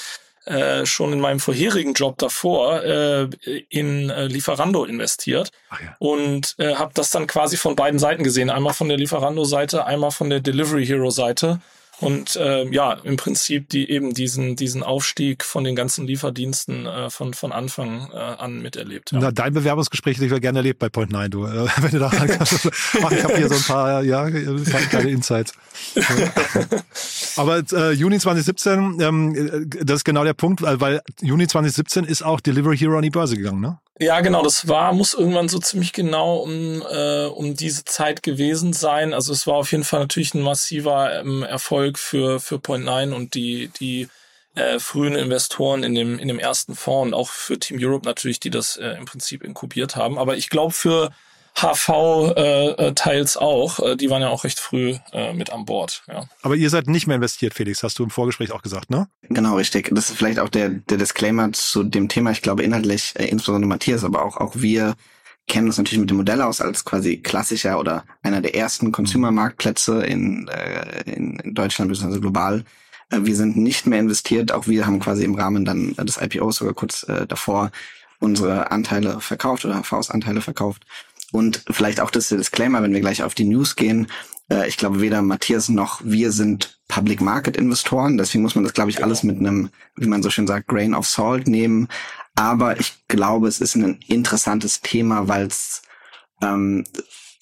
äh, schon in meinem vorherigen Job davor äh, in äh, Lieferando investiert ja. und äh, habe das dann quasi von beiden Seiten gesehen. Einmal von der Lieferando-Seite, einmal von der Delivery Hero-Seite und äh, ja, im Prinzip die eben diesen diesen Aufstieg von den ganzen Lieferdiensten äh, von von Anfang äh, an miterlebt. Ja. Na, dein Bewerbungsgespräch hätte ich ja gerne erlebt bei Point 9, du. Äh, <laughs> wenn du da <laughs> kannst. Ich habe hier so ein paar ja kleine Insights. <laughs> Aber äh, Juni 2017, ähm, das ist genau der Punkt, weil, weil Juni 2017 ist auch Delivery Hero an die Börse gegangen, ne? Ja, genau, das war, muss irgendwann so ziemlich genau um, äh, um diese Zeit gewesen sein. Also es war auf jeden Fall natürlich ein massiver ähm, Erfolg für, für Point9 und die, die äh, frühen Investoren in dem, in dem ersten Fonds und auch für Team Europe natürlich, die das äh, im Prinzip inkubiert haben. Aber ich glaube für HV äh, äh, teils auch. Äh, die waren ja auch recht früh äh, mit an Bord. Ja. Aber ihr seid nicht mehr investiert, Felix, hast du im Vorgespräch auch gesagt, ne? Genau, richtig. Das ist vielleicht auch der, der Disclaimer zu dem Thema. Ich glaube inhaltlich, äh, insbesondere Matthias, aber auch, auch wir kennen uns natürlich mit dem Modell aus als quasi klassischer oder einer der ersten Consumer-Marktplätze in, äh, in, in Deutschland bzw. global. Äh, wir sind nicht mehr investiert. Auch wir haben quasi im Rahmen dann des IPOs sogar kurz äh, davor unsere Anteile verkauft oder HVs Anteile verkauft. Und vielleicht auch das Disclaimer, wenn wir gleich auf die News gehen. Äh, ich glaube, weder Matthias noch wir sind Public Market Investoren. Deswegen muss man das, glaube ich, alles mit einem, wie man so schön sagt, Grain of Salt nehmen. Aber ich glaube, es ist ein interessantes Thema, weil es ähm,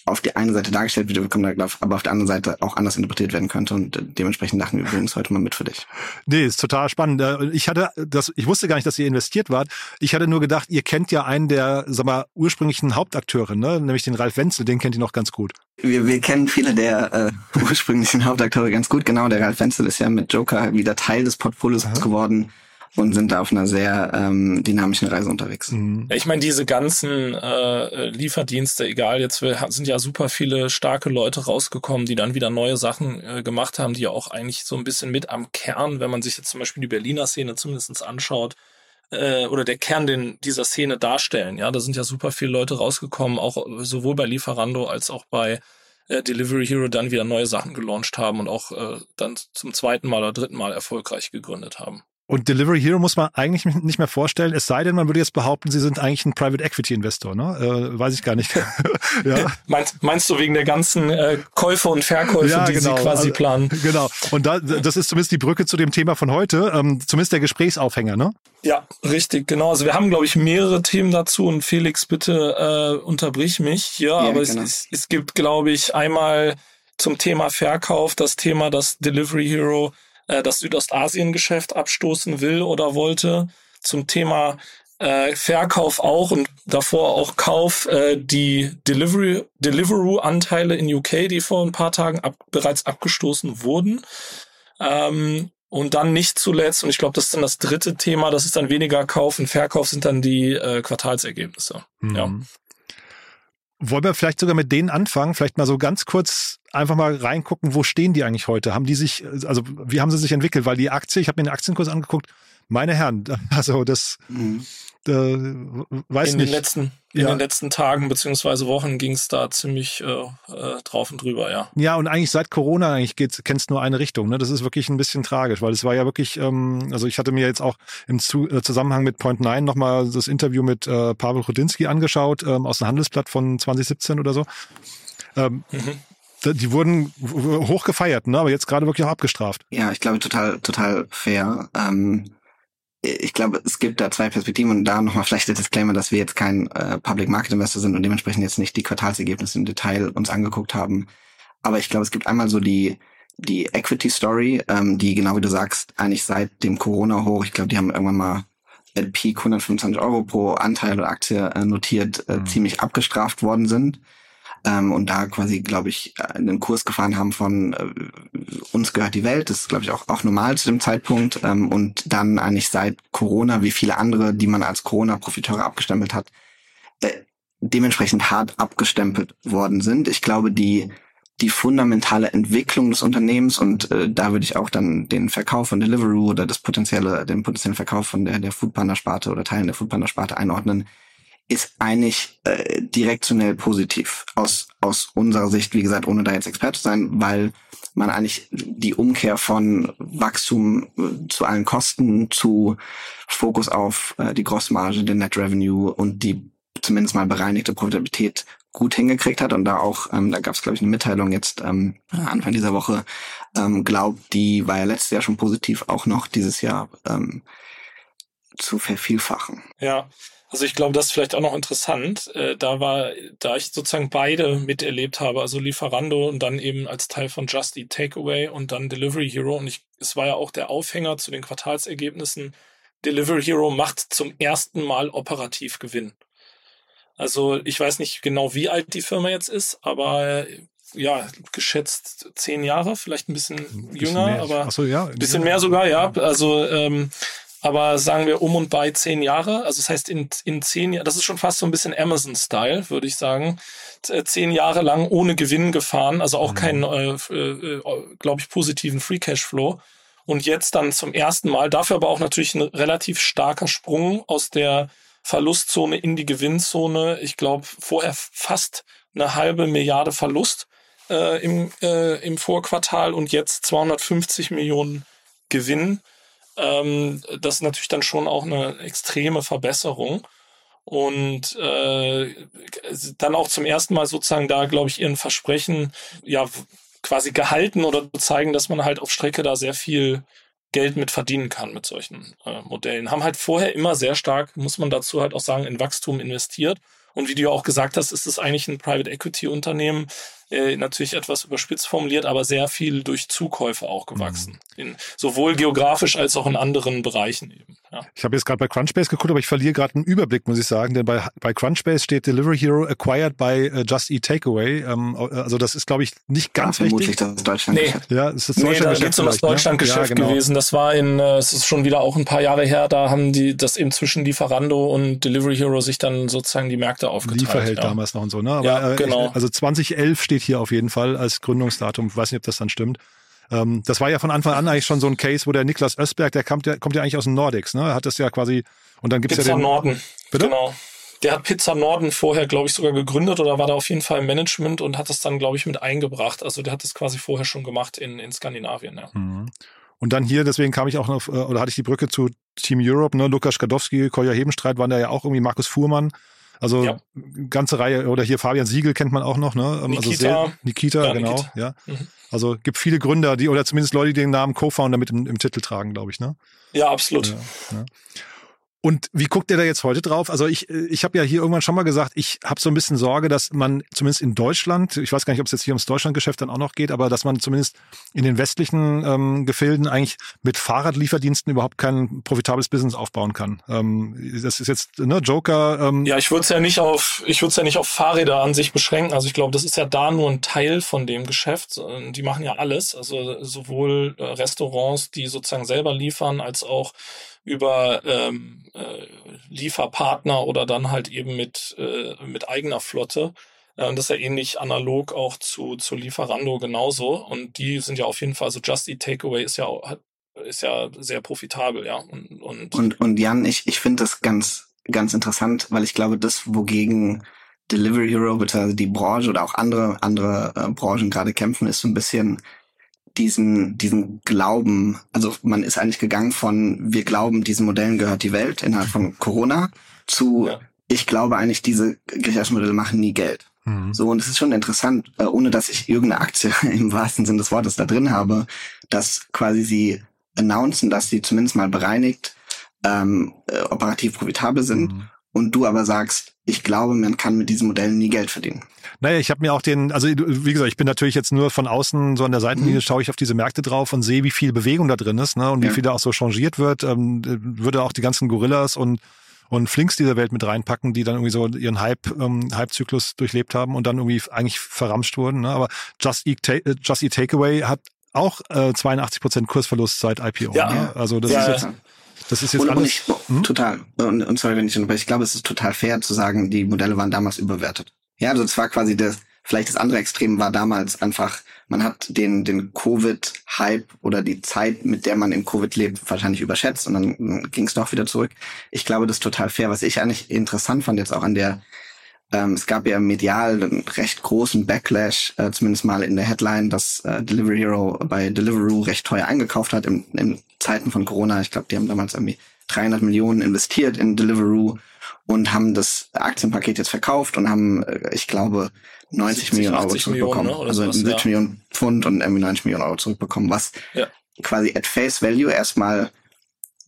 auf die eine Seite dargestellt wird, da aber auf der anderen Seite auch anders interpretiert werden könnte. Und dementsprechend dachten wir, es heute mal mit für dich. Nee, ist total spannend. Äh, ich hatte das, ich wusste gar nicht, dass ihr investiert wart. Ich hatte nur gedacht, ihr kennt ja einen der, sag mal, ursprünglichen Hauptakteure, ne? nämlich den Ralf Wenzel, den kennt ihr noch ganz gut. Wir, wir kennen viele der äh, <laughs> ursprünglichen Hauptakteure ganz gut. Genau, der Ralf Wenzel ist ja mit Joker wieder Teil des Portfolios Aha. geworden und sind da auf einer sehr ähm, dynamischen Reise unterwegs. Mhm. Ich meine, diese ganzen äh, Lieferdienste, egal, jetzt sind ja super viele starke Leute rausgekommen, die dann wieder neue Sachen äh, gemacht haben, die ja auch eigentlich so ein bisschen mit am Kern, wenn man sich jetzt zum Beispiel die Berliner Szene zumindest anschaut, äh, oder der Kern den, dieser Szene darstellen. Ja, da sind ja super viele Leute rausgekommen, auch sowohl bei Lieferando als auch bei äh, Delivery Hero dann wieder neue Sachen gelauncht haben und auch äh, dann zum zweiten Mal oder dritten Mal erfolgreich gegründet haben. Und Delivery Hero muss man eigentlich nicht mehr vorstellen, es sei denn, man würde jetzt behaupten, sie sind eigentlich ein Private Equity Investor, ne? Äh, weiß ich gar nicht. <laughs> ja. <laughs> meinst, meinst du wegen der ganzen äh, Käufe und Verkäufe, ja, die genau. sie quasi also, planen? Genau. Und da, das ist zumindest die Brücke zu dem Thema von heute, ähm, zumindest der Gesprächsaufhänger, ne? Ja, richtig, genau. Also wir haben, glaube ich, mehrere Themen dazu und Felix, bitte äh, unterbrich mich. Ja, ja aber genau. es, es gibt, glaube ich, einmal zum Thema Verkauf das Thema, dass Delivery Hero äh, das Südostasien-Geschäft abstoßen will oder wollte. Zum Thema äh, Verkauf auch und davor auch Kauf äh, die Delivery Deliveroo-Anteile in UK, die vor ein paar Tagen ab, bereits abgestoßen wurden. Ähm, und dann nicht zuletzt, und ich glaube, das ist dann das dritte Thema, das ist dann weniger Kauf und Verkauf, sind dann die äh, Quartalsergebnisse. Mhm. Ja. Wollen wir vielleicht sogar mit denen anfangen? Vielleicht mal so ganz kurz einfach mal reingucken, wo stehen die eigentlich heute? Haben die sich, also wie haben sie sich entwickelt? Weil die Aktie, ich habe mir den Aktienkurs angeguckt, meine Herren, <laughs> also das Mhm. äh, weiß in nicht. den letzten, in Ja. den letzten Tagen beziehungsweise Wochen ging es da ziemlich äh, äh, drauf und drüber, ja. Ja, und eigentlich seit Corona eigentlich geht's, kennst nur eine Richtung. Ne? Das ist wirklich ein bisschen tragisch, weil es war ja wirklich, ähm, also ich hatte mir jetzt auch im Zu äh, Zusammenhang mit Point Nine nochmal das Interview mit äh, Pavel Rudinski angeschaut, ähm, aus dem Handelsblatt von 2017 oder so. Ähm, Mhm. Die wurden hoch gefeiert, ne? aber jetzt gerade wirklich auch abgestraft. Ja, ich glaube total, total fair. Ähm, ich glaube, es gibt da zwei Perspektiven und da nochmal vielleicht der Disclaimer, dass wir jetzt kein äh, Public Market Investor sind und dementsprechend jetzt nicht die Quartalsergebnisse im Detail uns angeguckt haben. Aber ich glaube, es gibt einmal so die die Equity Story, ähm, die genau wie du sagst, eigentlich seit dem Corona hoch, ich glaube, die haben irgendwann mal at Peak 125 Euro pro Anteil oder Aktie äh, notiert, äh, Mhm. ziemlich abgestraft worden sind ähm, und da quasi, glaube ich, äh, einen Kurs gefahren haben von äh, uns gehört die Welt, das ist, glaube ich, auch, auch normal zu dem Zeitpunkt ähm, und dann eigentlich seit Corona, wie viele andere, die man als Corona-Profiteure abgestempelt hat, äh, dementsprechend hart abgestempelt worden sind. Ich glaube, die die fundamentale Entwicklung des Unternehmens und äh, da würde ich auch dann den Verkauf von Deliveroo oder das potenzielle, den potenziellen Verkauf von der, der Foodpanda-Sparte oder Teilen der Foodpanda-Sparte einordnen, ist eigentlich äh, direktionell positiv. Aus, aus unserer Sicht, wie gesagt, ohne da jetzt Experte zu sein, weil man eigentlich die Umkehr von Wachstum äh, zu allen Kosten zu Fokus auf äh, die Grossmarge, den Net Revenue und die zumindest mal bereinigte Profitabilität gut hingekriegt hat. Und da auch, ähm, da gab es glaube ich eine Mitteilung jetzt ähm, Anfang dieser Woche, ähm, glaubt, die war ja letztes Jahr schon positiv, auch noch dieses Jahr ähm, zu vervielfachen. Ja, also ich glaube, das ist vielleicht auch noch interessant. Äh, da war, da ich sozusagen beide miterlebt habe, also Lieferando und dann eben als Teil von Just Eat Takeaway und dann Delivery Hero. Und ich, es war ja auch der Aufhänger zu den Quartalsergebnissen. Delivery Hero macht zum ersten Mal operativ Gewinn. Also ich weiß nicht genau, wie alt die Firma jetzt ist, aber äh, ja, geschätzt zehn Jahre, vielleicht ein bisschen, Ein bisschen jünger, mehr. aber so, ja. ein bisschen mehr sogar, ja. Also, ähm, aber sagen wir um und bei zehn Jahre. Also das heißt, in, in zehn Jahren, das ist schon fast so ein bisschen Amazon-Style, würde ich sagen. Z- Zehn Jahre lang ohne Gewinn gefahren, also auch Mhm. keinen, äh, äh, glaube ich, positiven Free Cashflow. Und jetzt dann zum ersten Mal, dafür aber auch natürlich ein relativ starker Sprung aus der Verlustzone in die Gewinnzone. Ich glaube, vorher fast eine halbe Milliarde Verlust äh, im, äh, im Vorquartal und jetzt 250 Millionen Gewinn. Ähm, das ist natürlich dann schon auch eine extreme Verbesserung. Und äh, dann auch zum ersten Mal sozusagen da, glaube ich, ihren Versprechen ja quasi gehalten oder zeigen, dass man halt auf Strecke da sehr viel Geld mit verdienen kann mit solchen äh, Modellen. Haben halt vorher immer sehr stark, muss man dazu halt auch sagen, in Wachstum investiert. Und wie du ja auch gesagt hast, ist es eigentlich ein Private Equity Unternehmen, äh, natürlich etwas überspitzt formuliert, aber sehr viel durch Zukäufe auch gewachsen. In, sowohl geografisch als auch in anderen Bereichen eben. Ja. Ich habe jetzt gerade bei Crunchbase geguckt, aber ich verliere gerade einen Überblick, muss ich sagen, denn bei, bei Crunchbase steht Delivery Hero acquired by äh, Just Eat Takeaway. Ähm, also das ist, glaube ich, nicht ganz vermutlich richtig. das Deutschland. Nee. Ja, es ist das Nee, deutsche da Geschäft geht's um das ne? Deutschlandgeschäft Ja, genau. gewesen. Das war in, äh, es ist schon wieder auch ein paar Jahre her, da haben die das eben zwischen Lieferando und Delivery Hero sich dann sozusagen die Märkte aufgeteilt. Lieferheld ja. damals noch und so, ne? Aber Ja, äh, genau. ich, also 2011 steht hier auf jeden Fall als Gründungsdatum. Ich weiß nicht, ob das dann stimmt. Ähm, das war ja von Anfang an eigentlich schon so ein Case, wo der Niklas Östberg, der kommt ja, kommt ja eigentlich aus den Nordics, ne? Er hat das ja quasi und dann gibt's Pizza ja den Norden. Bitte? Genau. Der hat Pizza Norden vorher, glaube ich, sogar gegründet oder war da auf jeden Fall im Management und hat das dann, glaube ich, mit eingebracht. Also der hat das quasi vorher schon gemacht in, in Skandinavien. Ja. Mhm. Und dann hier, deswegen kam ich auch noch, äh, oder hatte ich die Brücke zu Team Europe, ne? Lukas Skadowski, Kolja Hebenstreit waren da ja auch irgendwie Markus Fuhrmann. Also Ja. ganze Reihe, oder hier Fabian Siegel kennt man auch noch, ne? Ähm, Also Nikita. sehr, Nikita, Ja, genau, Nikita. ja. Mhm. Also gibt viele Gründer, die, oder zumindest Leute, die den Namen Co-Founder mit im, im Titel tragen, glaube ich, ne? ja, absolut. Ja. Und wie guckt ihr da jetzt heute drauf? Also ich, äh, ich habe ja hier irgendwann schon mal gesagt, ich habe so ein bisschen Sorge, dass man zumindest in Deutschland, ich weiß gar nicht, ob es jetzt hier ums Deutschlandgeschäft dann auch noch geht, aber dass man zumindest in den westlichen ähm, Gefilden eigentlich mit Fahrradlieferdiensten überhaupt kein profitables Business aufbauen kann. Ähm, das ist jetzt ne, Joker. Ähm, Ja, ich würde es ja nicht auf, ich würde ja nicht auf Fahrräder an sich beschränken. Also ich glaube, das ist ja da nur ein Teil von dem Geschäft. Äh, Die machen ja alles. Also sowohl äh, Restaurants, die sozusagen selber liefern, als auch über ähm, äh, Lieferpartner oder dann halt eben mit, äh, mit eigener Flotte. Äh, das ist ja ähnlich analog auch zu, zu Lieferando genauso. Und die sind ja auf jeden Fall, also Just Eat Takeaway ist ja ist ja sehr profitabel, ja. Und, und, und, und Jan, ich, ich finde das ganz, ganz interessant, weil ich glaube, das, wogegen Delivery Hero, beziehungsweise die Branche oder auch andere, andere äh, Branchen gerade kämpfen, ist so ein bisschen diesen, diesen Glauben, also man ist eigentlich gegangen von, wir glauben, diesen Modellen gehört die Welt innerhalb von Corona zu, ja. ich glaube eigentlich, diese Geschäftsmodelle machen nie Geld. Mhm. So, und es ist schon interessant, äh, ohne dass ich irgendeine Aktie <laughs> im wahrsten Sinne des Wortes da drin habe, dass quasi sie announcen, dass sie zumindest mal bereinigt ähm, äh, operativ profitabel sind mhm. Und du aber sagst, ich glaube, man kann mit diesen Modellen nie Geld verdienen. Naja, ich habe mir auch den, also wie gesagt, ich bin natürlich jetzt nur von außen so an der Seitenlinie, mhm. schaue ich auf diese Märkte drauf und sehe, wie viel Bewegung da drin ist ne, und wie ja. viel da auch so changiert wird. Ähm, würde auch die ganzen Gorillas und und Flinks dieser Welt mit reinpacken, die dann irgendwie so ihren Hype, ähm, Hype-Zyklus durchlebt haben und dann irgendwie eigentlich verramscht wurden. Ne? Aber Just Eat, Ta Just Eat Takeaway hat auch äh, 82 Prozent Kursverlust seit IPO. Ja. Ne? Also das ja, ist jetzt das ist jetzt und, alles. Und ich, hm? Total. Und, und sorry, wenn ich aber ich glaube, es ist total fair zu sagen, die Modelle waren damals überwertet. Ja, also es war quasi das, vielleicht das andere Extrem war damals einfach, man hat den, den Covid-Hype oder die Zeit, mit der man im Covid lebt, wahrscheinlich überschätzt und dann ging es doch wieder zurück. Ich glaube, das ist total fair. Was ich eigentlich interessant fand jetzt auch an der ähm, es gab ja medial einen recht großen Backlash, äh, zumindest mal in der Headline, dass äh, Delivery Hero bei Deliveroo recht teuer eingekauft hat im, in Zeiten von Corona. Ich glaube, die haben damals irgendwie 300 Millionen investiert in Deliveroo und haben das Aktienpaket jetzt verkauft und haben, äh, ich glaube, 90 70, Millionen Euro zurückbekommen. Millionen, ne? Also sowas, 70 ja. Millionen Pfund und irgendwie 90 Millionen Euro zurückbekommen, was ja. quasi at face value erstmal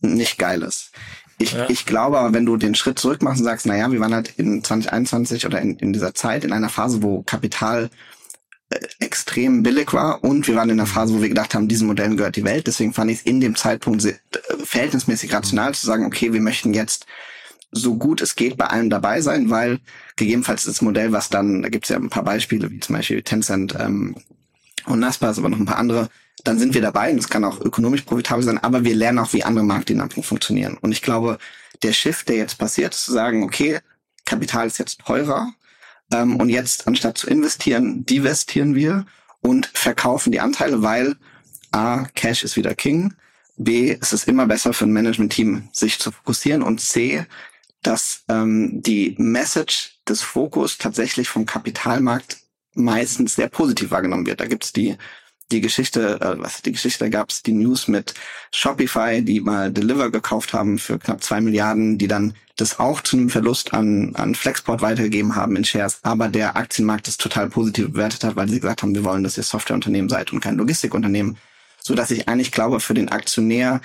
nicht geil ist. Ich, ja. ich glaube aber, wenn du den Schritt zurück machst und sagst, na ja, wir waren halt in 2021 oder in, in dieser Zeit in einer Phase, wo Kapital äh, extrem billig war und wir waren in einer Phase, wo wir gedacht haben, diesen Modellen gehört die Welt. Deswegen fand ich es in dem Zeitpunkt äh, verhältnismäßig rational zu sagen, okay, wir möchten jetzt so gut es geht bei allem dabei sein, weil gegebenenfalls das Modell, was dann, da gibt es ja ein paar Beispiele, wie zum Beispiel Tencent ähm, und Naspas, aber noch ein paar andere, dann sind wir dabei und es kann auch ökonomisch profitabel sein, aber wir lernen auch, wie andere Marktdynamiken funktionieren. Und ich glaube, der Shift, der jetzt passiert, ist zu sagen, okay, Kapital ist jetzt teurer ähm, und jetzt anstatt zu investieren, divestieren wir und verkaufen die Anteile, weil A, Cash ist wieder King, B, es ist immer besser für ein Management-Team, sich zu fokussieren und C, dass ähm, die Message des Fokus tatsächlich vom Kapitalmarkt meistens sehr positiv wahrgenommen wird. Da gibt's die die Geschichte, äh, was die Geschichte, da gab es die News mit Shopify, die mal Deliver gekauft haben für knapp zwei Milliarden, die dann das auch zu einem Verlust an, an Flexport weitergegeben haben in Shares, aber der Aktienmarkt das total positiv bewertet hat, weil sie gesagt haben, wir wollen, dass ihr Softwareunternehmen seid und kein Logistikunternehmen, so dass ich eigentlich glaube, für den Aktionär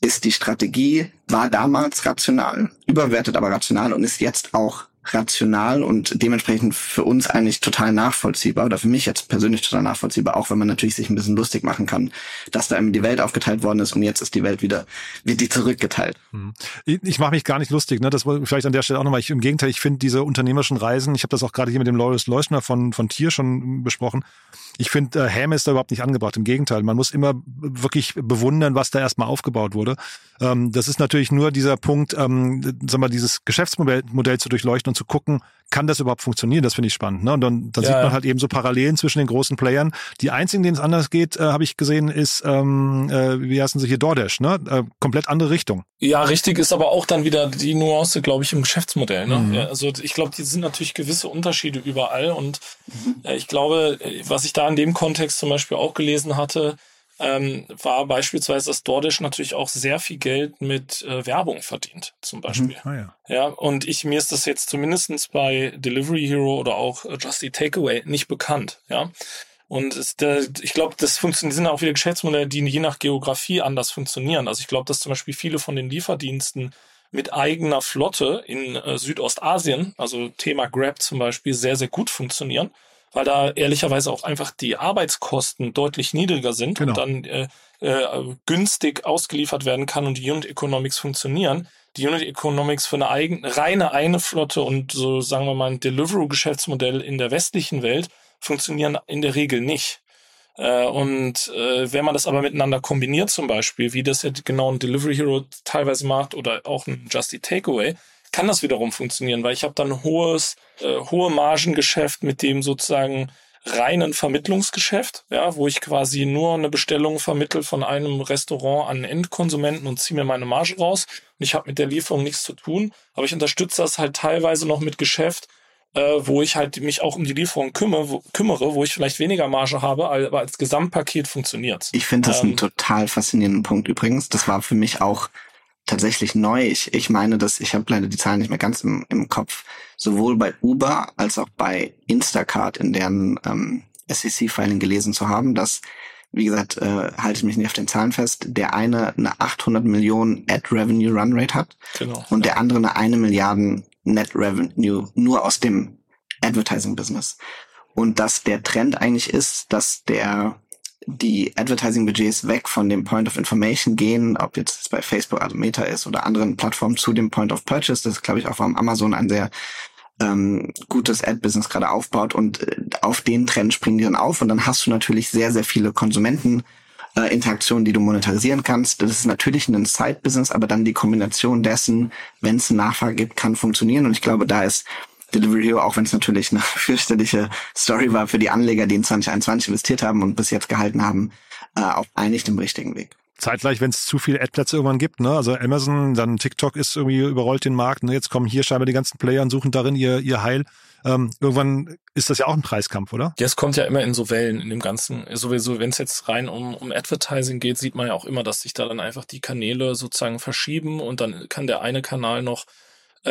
ist die Strategie, war damals rational, überwertet aber rational und ist jetzt auch rational und dementsprechend für uns eigentlich total nachvollziehbar oder für mich jetzt persönlich total nachvollziehbar, auch wenn man natürlich sich ein bisschen lustig machen kann, dass da eben die Welt aufgeteilt worden ist und jetzt ist die Welt wieder, wird die zurückgeteilt. Hm. Ich, ich mache mich gar nicht lustig, ne? Das vielleicht an der Stelle auch nochmal. Ich, Im Gegenteil, ich finde diese unternehmerischen Reisen, ich habe das auch gerade hier mit dem Loris Leuschner von, von Tier schon besprochen, ich finde, äh, Häme ist da überhaupt nicht angebracht. Im Gegenteil, man muss immer wirklich bewundern, was da erstmal aufgebaut wurde. Ähm, das ist natürlich nur dieser Punkt, ähm, sag mal, dieses Geschäftsmodell Modell zu durchleuchten und zu gucken, kann das überhaupt funktionieren? Das finde ich spannend. Ne? Und dann, dann ja, sieht man halt eben so Parallelen zwischen den großen Playern. Die einzigen, denen es anders geht, äh, habe ich gesehen, ist, ähm, äh, wie heißen sie hier, DoorDash, ne? Äh, komplett andere Richtung. Ja, richtig ist aber auch dann wieder die Nuance, glaube ich, im Geschäftsmodell. Ne? Mhm. Ja, also ich glaube, die sind natürlich gewisse Unterschiede überall. Und äh, ich glaube, was ich da in dem Kontext zum Beispiel auch gelesen hatte, ähm, war beispielsweise, dass DoorDash natürlich auch sehr viel Geld mit äh, Werbung verdient, zum Beispiel. Mhm. Ah, ja. ja, und ich, mir ist das jetzt zumindestens bei Delivery Hero oder auch äh, Just Eat Takeaway nicht bekannt, ja. Und es, der, ich glaube, das funktioniert, sind auch wieder Geschäftsmodelle, die je nach Geografie anders funktionieren. Also ich glaube, dass zum Beispiel viele von den Lieferdiensten mit eigener Flotte in äh, Südostasien, also Thema Grab zum Beispiel, sehr, sehr gut funktionieren weil da ehrlicherweise auch einfach die Arbeitskosten deutlich niedriger sind genau. und dann äh, äh, günstig ausgeliefert werden kann und die Unit Economics funktionieren. Die Unit Economics für eine eigene, reine eine Flotte und so sagen wir mal ein Deliveroo-Geschäftsmodell in der westlichen Welt funktionieren in der Regel nicht. Äh, und äh, wenn man das aber miteinander kombiniert, zum Beispiel, wie das ja genau ein Delivery Hero teilweise macht oder auch ein Justy Takeaway, kann das wiederum funktionieren, weil ich habe dann hohes, äh, hohe Margengeschäft, mit dem sozusagen reinen Vermittlungsgeschäft, ja, wo ich quasi nur eine Bestellung vermittel von einem Restaurant an Endkonsumenten und ziehe mir meine Marge raus. Und ich habe mit der Lieferung nichts zu tun, aber ich unterstütze das halt teilweise noch mit Geschäft, äh, wo ich halt mich auch um die Lieferung kümmere, wo, kümmere, wo ich vielleicht weniger Marge habe, aber als Gesamtpaket funktioniert. Ich finde das ähm, einen total faszinierenden Punkt übrigens. Das war für mich auch tatsächlich neu. Ich, ich meine, dass ich habe leider die Zahlen nicht mehr ganz im, im Kopf. Sowohl bei Uber als auch bei Instacart in deren ähm, SEC-Filing gelesen zu haben, dass wie gesagt, äh, halte ich mich nicht auf den Zahlen fest, der eine eine 800 Millionen Ad Revenue Run Rate hat genau, und ja. der andere eine eine Milliarden Net Revenue nur aus dem Advertising Business. Und dass der Trend eigentlich ist, dass der die Advertising-Budgets weg von dem Point of Information gehen, ob jetzt bei Facebook, also Meta ist oder anderen Plattformen zu dem Point of Purchase. Das ist, glaube ich, auch warum Amazon ein sehr ähm, gutes Ad-Business gerade aufbaut und äh, auf den Trend springen die dann auf und dann hast du natürlich sehr, sehr viele Konsumenten, äh, Interaktionen, die du monetarisieren kannst. Das ist natürlich ein Side-Business, aber dann die Kombination dessen, wenn es Nachfrage gibt, kann funktionieren. Und ich glaube, da ist Delivery Hero, auch wenn es natürlich eine <laughs> fürchterliche Story war für die Anleger, die in 2021 investiert haben und bis jetzt gehalten haben, äh, auf eigentlich dem richtigen Weg. Zeitgleich, wenn es zu viele Ad-Plätze irgendwann gibt, ne? Also Amazon, dann TikTok ist irgendwie überrollt den Markt, ne? Jetzt kommen hier scheinbar die ganzen Player und suchen darin ihr, ihr Heil. Ähm, irgendwann ist das ja auch ein Preiskampf, oder? Ja, es kommt ja immer in so Wellen in dem Ganzen. Sowieso, wenn es jetzt rein um, um Advertising geht, sieht man ja auch immer, dass sich da dann einfach die Kanäle sozusagen verschieben und dann kann der eine Kanal noch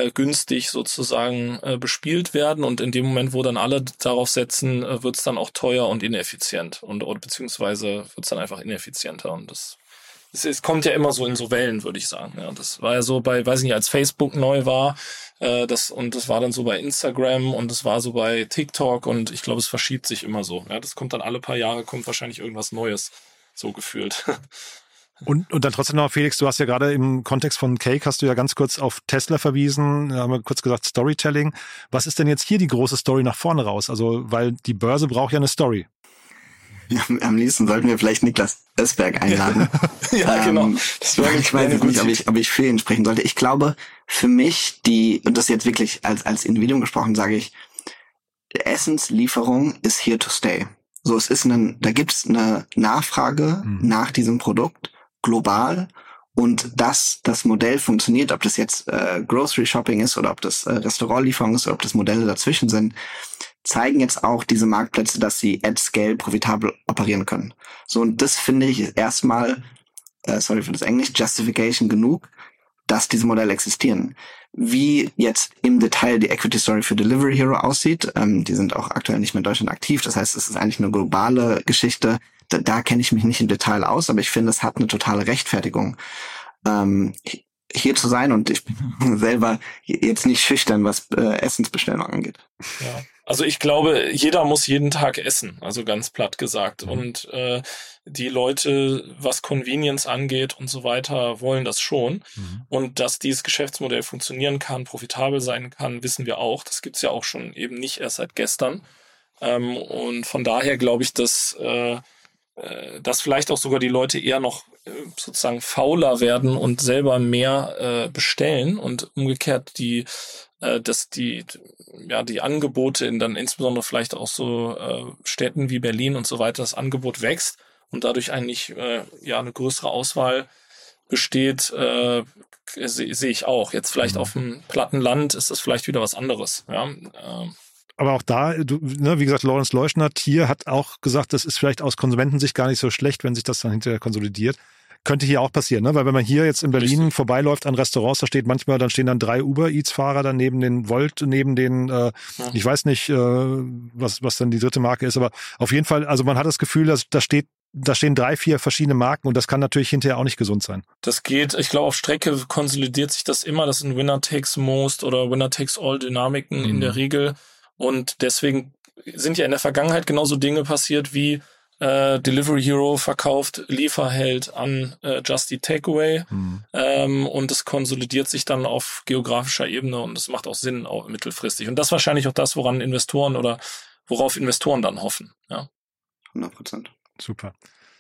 äh, günstig sozusagen äh, bespielt werden und in dem Moment, wo dann alle darauf setzen, äh, wird es dann auch teuer und ineffizient und oder, beziehungsweise wird es dann einfach ineffizienter und das es, es kommt ja immer so in so Wellen, würde ich sagen. Ja, das war ja so bei, weiß nicht, als Facebook neu war, äh, das und das war dann so bei Instagram und das war so bei TikTok und ich glaube, es verschiebt sich immer so. Ja, das kommt dann alle paar Jahre kommt wahrscheinlich irgendwas Neues, so gefühlt. <laughs> Und, und dann trotzdem noch, Felix, du hast ja gerade im Kontext von Cake hast du ja ganz kurz auf Tesla verwiesen, haben wir kurz gesagt Storytelling. Was ist denn jetzt hier die große Story nach vorne raus? Also, weil die Börse braucht ja eine Story. Ja, am liebsten sollten wir vielleicht Niklas Ösberg einladen. <laughs> ja, genau. ähm, genau. ich weiß nicht, ob ich, ob ich für ihn sprechen sollte. Ich glaube, für mich die, und das jetzt wirklich als, als Individuum gesprochen, sage ich, Essenslieferung ist here to stay. So, es ist ein, da gibt es eine Nachfrage mhm. nach diesem Produkt global und dass das Modell funktioniert, ob das jetzt äh, Grocery Shopping ist oder ob das äh, Restaurantlieferung ist oder ob das Modelle dazwischen sind, zeigen jetzt auch diese Marktplätze, dass sie at scale profitabel operieren können. So und das finde ich erstmal, äh, sorry für das Englisch, Justification genug, dass diese Modelle existieren. Wie jetzt im Detail die Equity Story für Delivery Hero aussieht, ähm, die sind auch aktuell nicht mehr in Deutschland aktiv. Das heißt, es ist eigentlich eine globale Geschichte da, da kenne ich mich nicht im Detail aus, aber ich finde, es hat eine totale Rechtfertigung. Ähm, hier zu sein und ich bin <laughs> selber jetzt nicht schüchtern, was äh, Essensbestellung angeht. Ja. Also ich glaube, jeder muss jeden Tag essen, also ganz platt gesagt. Mhm. Und äh, die Leute, was Convenience angeht und so weiter, wollen das schon. Mhm. Und dass dieses Geschäftsmodell funktionieren kann, profitabel sein kann, wissen wir auch. Das gibt's ja auch schon eben nicht erst seit gestern. Ähm, und von daher glaube ich, dass äh, äh, dass vielleicht auch sogar die Leute eher noch äh, sozusagen fauler werden und selber mehr äh, bestellen und umgekehrt die äh, dass die ja die Angebote in dann insbesondere vielleicht auch so äh, Städten wie Berlin und so weiter das Angebot wächst und dadurch eigentlich äh, ja eine größere Auswahl besteht äh, sehe seh ich auch jetzt vielleicht mhm. auf dem platten Land ist das vielleicht wieder was anderes ja äh, aber auch da, du, ne, wie gesagt, Lawrence Leuschnert hier hat auch gesagt, das ist vielleicht aus Konsumentensicht gar nicht so schlecht, wenn sich das dann hinterher konsolidiert. Könnte hier auch passieren, ne? Weil wenn man hier jetzt in Berlin Richtig. vorbeiläuft an Restaurants, da steht manchmal, dann stehen dann drei Uber Eats Fahrer dann neben den Volt, neben den, äh, ja. ich weiß nicht, äh, was was dann die dritte Marke ist, aber auf jeden Fall, also man hat das Gefühl, dass da steht da stehen drei, vier verschiedene Marken und das kann natürlich hinterher auch nicht gesund sein. Das geht, ich glaube, auf Strecke konsolidiert sich das immer. Das sind Winner takes most oder Winner takes all Dynamiken mhm. in der Regel. Und deswegen sind ja in der Vergangenheit genauso Dinge passiert wie äh, Delivery Hero verkauft Lieferheld an äh, Just Eat Takeaway mhm. ähm, und es konsolidiert sich dann auf geografischer Ebene und es macht auch Sinn auch mittelfristig. Und das ist wahrscheinlich auch das, woran Investoren oder worauf Investoren dann hoffen. Ja. 100 Prozent. Super.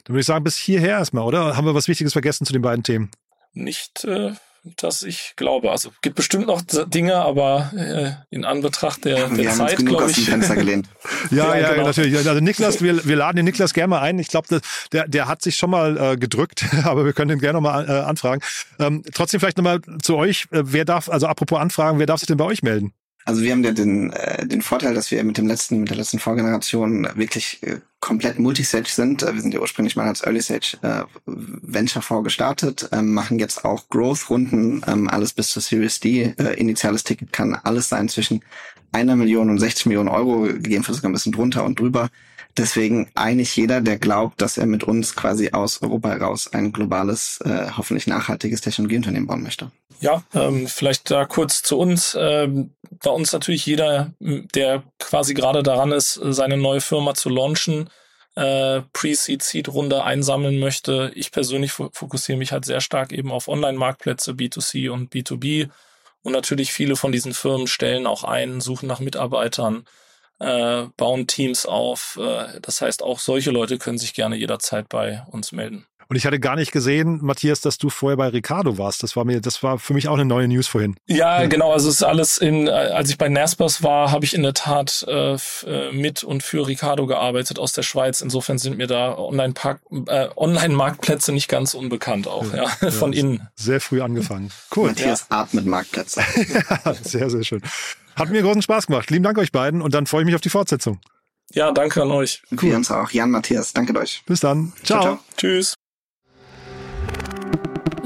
Dann würde ich sagen, bis hierher erstmal, oder? Haben wir was Wichtiges vergessen zu den beiden Themen? Nicht, äh, dass ich glaube. Also gibt bestimmt noch Dinge, aber äh, in Anbetracht der, der wir Zeit, haben uns genug glaube aus dem ich. Fenster gelehnt. <laughs> Ja, ja, Ja, genau. natürlich. Also Niklas, wir, wir laden den Niklas gerne mal ein. Ich glaube, der, der hat sich schon mal äh, gedrückt, <laughs> aber wir können ihn gerne nochmal äh, anfragen. Ähm, trotzdem vielleicht nochmal zu euch. Äh, wer darf, also apropos Anfragen, wer darf sich denn bei euch melden? Also wir haben ja den, äh, den Vorteil, dass wir mit dem letzten, mit der letzten Vorgeneration wirklich äh, komplett Multistage sind. Äh, wir sind ja ursprünglich mal als Early Stage äh, Venture Fonds gestartet, ähm, machen jetzt auch Growth-Runden, ähm, alles bis zur Series D. Äh, initiales Ticket kann alles sein zwischen einer Million und 60 Millionen Euro, gegebenenfalls sogar ein bisschen drunter und drüber. Deswegen eigentlich jeder, der glaubt, dass er mit uns quasi aus Europa heraus ein globales, äh, hoffentlich nachhaltiges Technologieunternehmen bauen möchte. Ja, ähm, vielleicht da kurz zu uns. Ähm, bei uns natürlich jeder, der quasi gerade daran ist, seine neue Firma zu launchen, äh, Pre-Seed, Seed-Runde einsammeln möchte. Ich persönlich fo- fokussiere mich halt sehr stark eben auf Online-Marktplätze, B2C und B2B. Und natürlich viele von diesen Firmen stellen auch ein, suchen nach Mitarbeitern, äh, bauen Teams auf. Äh, das heißt, auch solche Leute können sich gerne jederzeit bei uns melden. Und ich hatte gar nicht gesehen, Matthias, dass du vorher bei Ricardo warst. Das war mir, das war für mich auch eine neue News vorhin. Ja, genau. Also es ist alles in, äh, als ich bei Naspers war, habe ich in der Tat äh, äh, mit und für Ricardo gearbeitet aus der Schweiz. Insofern sind mir da Online-Park- äh, Online-Marktplätze nicht ganz unbekannt auch, ja, von innen. Sehr früh angefangen. Cool. Matthias atmet Marktplätze. <laughs> sehr, sehr schön. Hat mir großen Spaß gemacht. Lieben Dank euch beiden und dann freue ich mich auf die Fortsetzung. Ja, danke an euch. Wir uns auch. Jan, Matthias, danke euch. Bis dann. Ciao, ciao. ciao. Tschüss.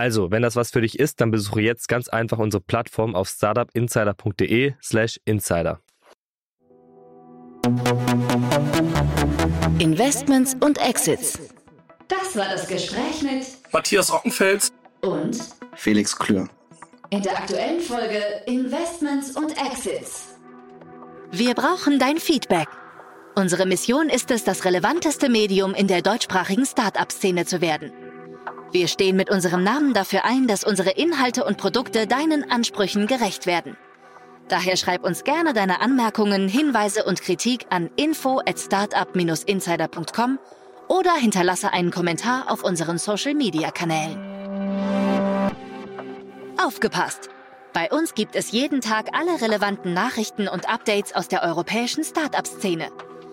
Also, wenn das was für dich ist, dann besuche jetzt ganz einfach unsere Plattform auf startupinsider.de slash insider. Investments und Exits. Das war das Gespräch mit Matthias Ockenfels. und Felix Klür. in der aktuellen Folge Investments und Exits. Wir brauchen dein Feedback. Unsere Mission ist es, das relevanteste Medium in der deutschsprachigen Start-up-Szene zu werden. Wir stehen mit unserem Namen dafür ein, dass unsere Inhalte und Produkte deinen Ansprüchen gerecht werden. Daher schreib uns gerne deine Anmerkungen, Hinweise und Kritik an info at startup-insider.com oder hinterlasse einen Kommentar auf unseren Social-Media-Kanälen. Aufgepasst! Bei uns gibt es jeden Tag alle relevanten Nachrichten und Updates aus der europäischen Startup-Szene.